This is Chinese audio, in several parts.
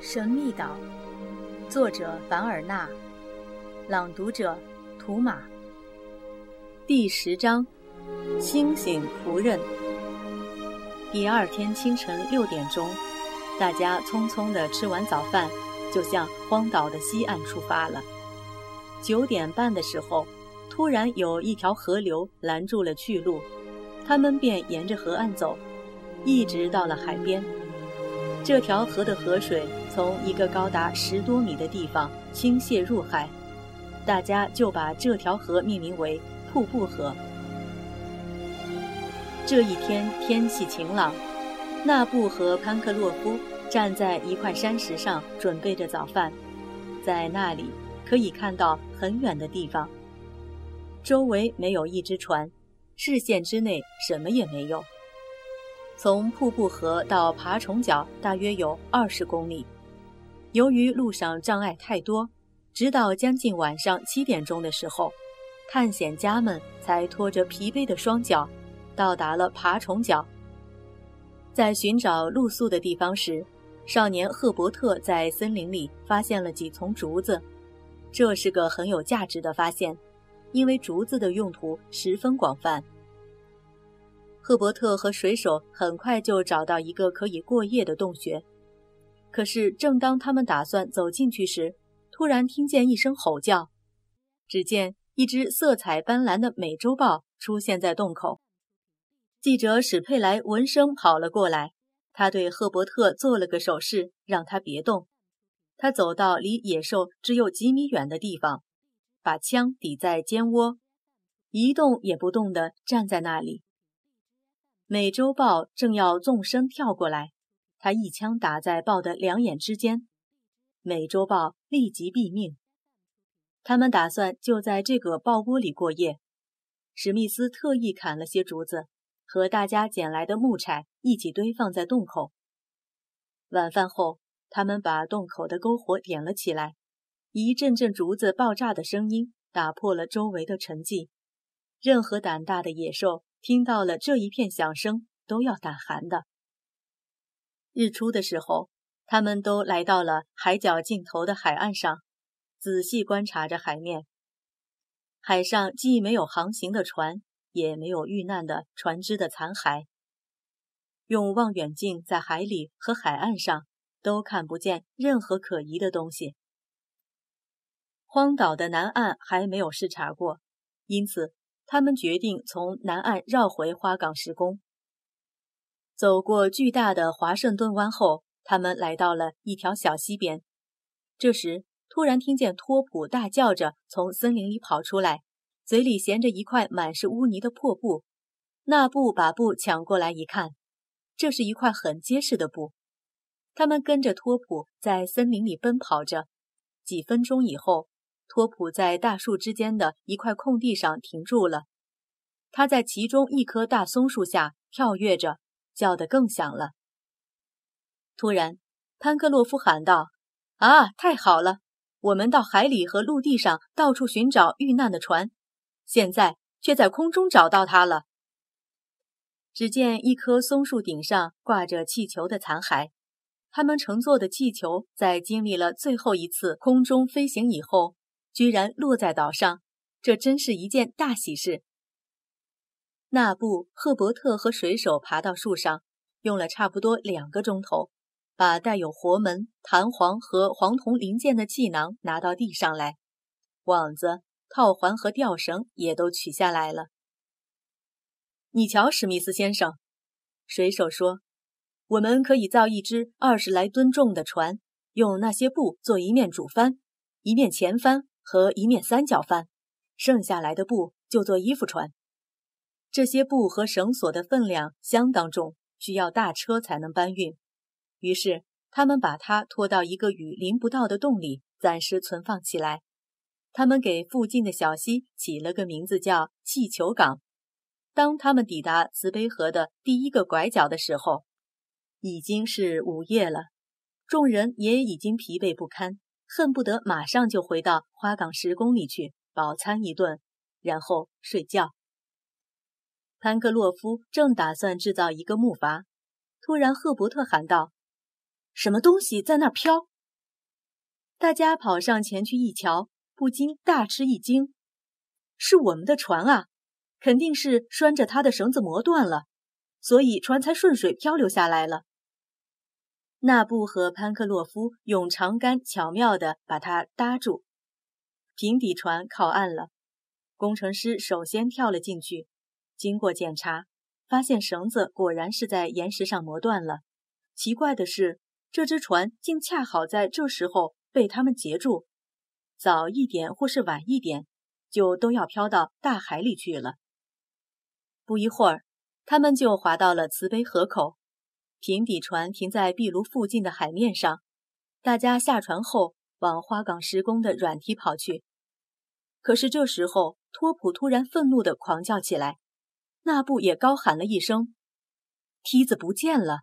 神秘岛，作者凡尔纳，朗读者图马。第十章，清醒仆人。第二天清晨六点钟，大家匆匆地吃完早饭，就向荒岛的西岸出发了。九点半的时候，突然有一条河流拦住了去路，他们便沿着河岸走，一直到了海边。这条河的河水从一个高达十多米的地方倾泻入海，大家就把这条河命名为瀑布河。这一天天气晴朗，纳布和潘克洛夫站在一块山石上准备着早饭，在那里可以看到很远的地方，周围没有一只船，视线之内什么也没有。从瀑布河到爬虫角大约有二十公里。由于路上障碍太多，直到将近晚上七点钟的时候，探险家们才拖着疲惫的双脚到达了爬虫角。在寻找露宿的地方时，少年赫伯特在森林里发现了几丛竹子，这是个很有价值的发现，因为竹子的用途十分广泛。赫伯特和水手很快就找到一个可以过夜的洞穴，可是正当他们打算走进去时，突然听见一声吼叫。只见一只色彩斑斓的美洲豹出现在洞口。记者史佩莱闻声跑了过来，他对赫伯特做了个手势，让他别动。他走到离野兽只有几米远的地方，把枪抵在肩窝，一动也不动地站在那里。美洲豹正要纵身跳过来，他一枪打在豹的两眼之间，美洲豹立即毙命。他们打算就在这个豹窝里过夜。史密斯特意砍了些竹子，和大家捡来的木柴一起堆放在洞口。晚饭后，他们把洞口的篝火点了起来，一阵阵竹子爆炸的声音打破了周围的沉寂。任何胆大的野兽。听到了这一片响声，都要胆寒的。日出的时候，他们都来到了海角尽头的海岸上，仔细观察着海面。海上既没有航行的船，也没有遇难的船只的残骸。用望远镜在海里和海岸上都看不见任何可疑的东西。荒岛的南岸还没有视察过，因此。他们决定从南岸绕回花岗石宫。走过巨大的华盛顿湾后，他们来到了一条小溪边。这时，突然听见托普大叫着从森林里跑出来，嘴里衔着一块满是污泥的破布。那布把布抢过来一看，这是一块很结实的布。他们跟着托普在森林里奔跑着。几分钟以后。托普在大树之间的一块空地上停住了，他在其中一棵大松树下跳跃着，叫得更响了。突然，潘克洛夫喊道：“啊，太好了！我们到海里和陆地上到处寻找遇难的船，现在却在空中找到它了。”只见一棵松树顶上挂着气球的残骸，他们乘坐的气球在经历了最后一次空中飞行以后。居然落在岛上，这真是一件大喜事。纳布、赫伯特和水手爬到树上，用了差不多两个钟头，把带有活门、弹簧和黄铜零件的气囊拿到地上来，网子、套环和吊绳也都取下来了。你瞧，史密斯先生，水手说：“我们可以造一只二十来吨重的船，用那些布做一面主帆，一面前帆。”和一面三角帆，剩下来的布就做衣服穿。这些布和绳索的分量相当重，需要大车才能搬运。于是他们把它拖到一个雨淋不到的洞里，暂时存放起来。他们给附近的小溪起了个名字，叫气球港。当他们抵达慈悲河的第一个拐角的时候，已经是午夜了，众人也已经疲惫不堪。恨不得马上就回到花岗石宫里去饱餐一顿，然后睡觉。潘克洛夫正打算制造一个木筏，突然赫伯特喊道：“什么东西在那飘？大家跑上前去一瞧，不禁大吃一惊：“是我们的船啊！肯定是拴着它的绳子磨断了，所以船才顺水漂流下来了。”纳布和潘克洛夫用长杆巧妙地把它搭住，平底船靠岸了。工程师首先跳了进去，经过检查，发现绳子果然是在岩石上磨断了。奇怪的是，这只船竟恰好在这时候被他们截住，早一点或是晚一点，就都要飘到大海里去了。不一会儿，他们就划到了慈悲河口。平底船停在壁炉附近的海面上，大家下船后往花岗石工的软梯跑去。可是这时候，托普突然愤怒地狂叫起来，纳布也高喊了一声：“梯子不见了！”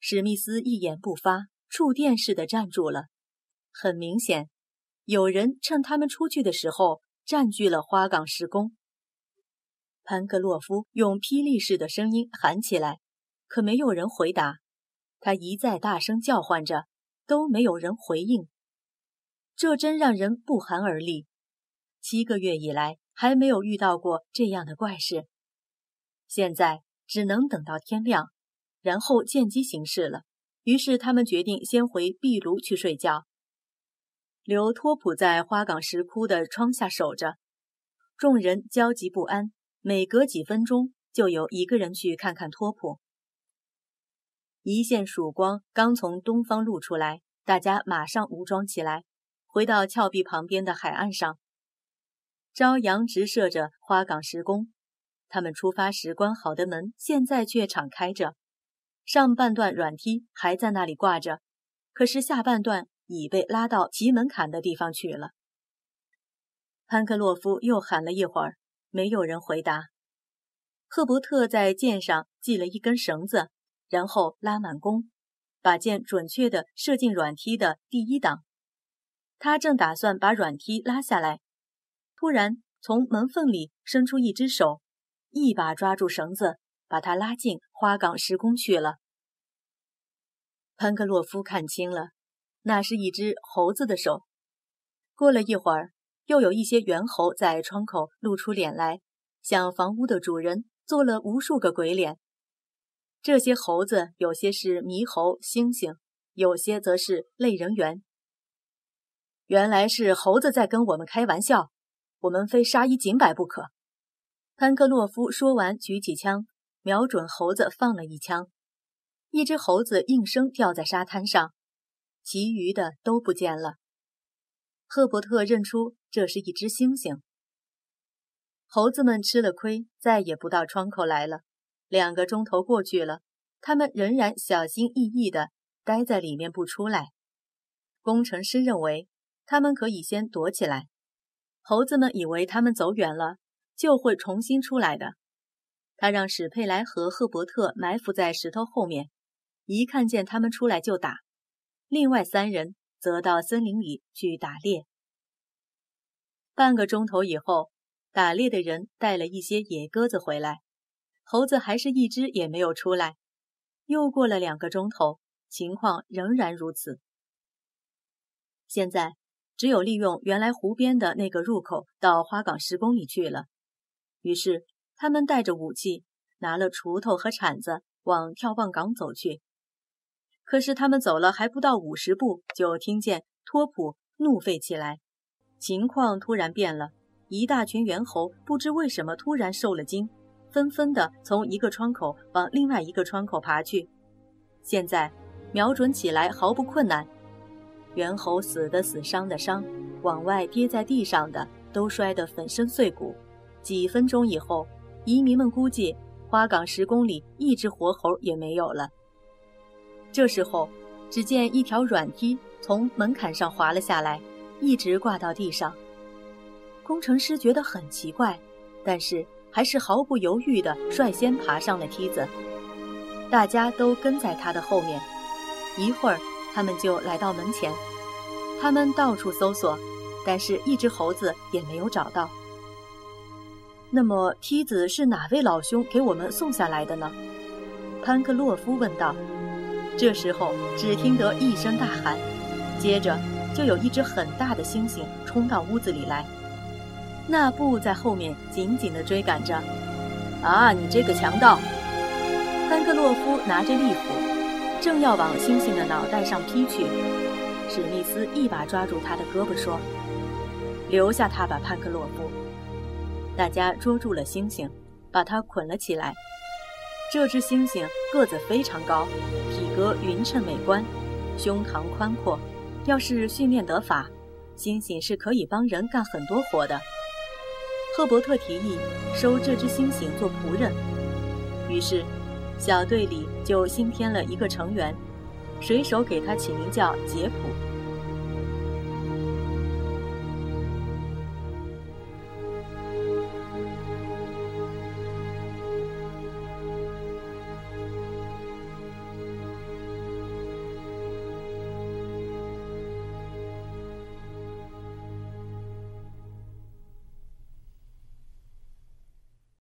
史密斯一言不发，触电似的站住了。很明显，有人趁他们出去的时候占据了花岗石工。潘克洛夫用霹雳似的声音喊起来。可没有人回答，他一再大声叫唤着，都没有人回应。这真让人不寒而栗。七个月以来还没有遇到过这样的怪事，现在只能等到天亮，然后见机行事了。于是他们决定先回壁炉去睡觉，留托普在花岗石窟的窗下守着。众人焦急不安，每隔几分钟就有一个人去看看托普。一线曙光刚从东方露出来，大家马上武装起来，回到峭壁旁边的海岸上。朝阳直射着花岗石宫，他们出发时关好的门现在却敞开着，上半段软梯还在那里挂着，可是下半段已被拉到提门槛的地方去了。潘克洛夫又喊了一会儿，没有人回答。赫伯特在箭上系了一根绳子。然后拉满弓，把箭准确地射进软梯的第一档。他正打算把软梯拉下来，突然从门缝里伸出一只手，一把抓住绳子，把他拉进花岗石宫去了。潘克洛夫看清了，那是一只猴子的手。过了一会儿，又有一些猿猴在窗口露出脸来，向房屋的主人做了无数个鬼脸。这些猴子有些是猕猴、猩猩，有些则是类人猿。原来是猴子在跟我们开玩笑，我们非杀一儆百不可。潘克洛夫说完，举起枪，瞄准猴子放了一枪，一只猴子应声掉在沙滩上，其余的都不见了。赫伯特认出这是一只猩猩。猴子们吃了亏，再也不到窗口来了。两个钟头过去了，他们仍然小心翼翼地待在里面不出来。工程师认为他们可以先躲起来。猴子们以为他们走远了就会重新出来的。他让史佩莱和赫伯特埋伏在石头后面，一看见他们出来就打。另外三人则到森林里去打猎。半个钟头以后，打猎的人带了一些野鸽子回来。猴子还是一只也没有出来。又过了两个钟头，情况仍然如此。现在只有利用原来湖边的那个入口到花岗石宫里去了。于是他们带着武器，拿了锄头和铲子，往眺望岗走去。可是他们走了还不到五十步，就听见托普怒吠起来。情况突然变了，一大群猿猴不知为什么突然受了惊。纷纷地从一个窗口往另外一个窗口爬去，现在瞄准起来毫不困难。猿猴死的死，伤的伤，往外跌在地上的都摔得粉身碎骨。几分钟以后，移民们估计花岗石宫里一只活猴也没有了。这时候，只见一条软梯从门槛上滑了下来，一直挂到地上。工程师觉得很奇怪，但是。还是毫不犹豫地率先爬上了梯子，大家都跟在他的后面。一会儿，他们就来到门前。他们到处搜索，但是一只猴子也没有找到。那么，梯子是哪位老兄给我们送下来的呢？潘克洛夫问道。这时候，只听得一声大喊，接着就有一只很大的猩猩冲到屋子里来。那布在后面紧紧地追赶着。啊，你这个强盗！潘克洛夫拿着利斧，正要往猩猩的脑袋上劈去。史密斯一把抓住他的胳膊，说：“留下他吧，潘克洛夫。”大家捉住了猩猩，把它捆了起来。这只猩猩个子非常高，体格匀称美观，胸膛宽阔。要是训练得法，猩猩是可以帮人干很多活的。赫伯特提议收这只猩猩做仆人，于是小队里就新添了一个成员，水手给他起名叫杰普。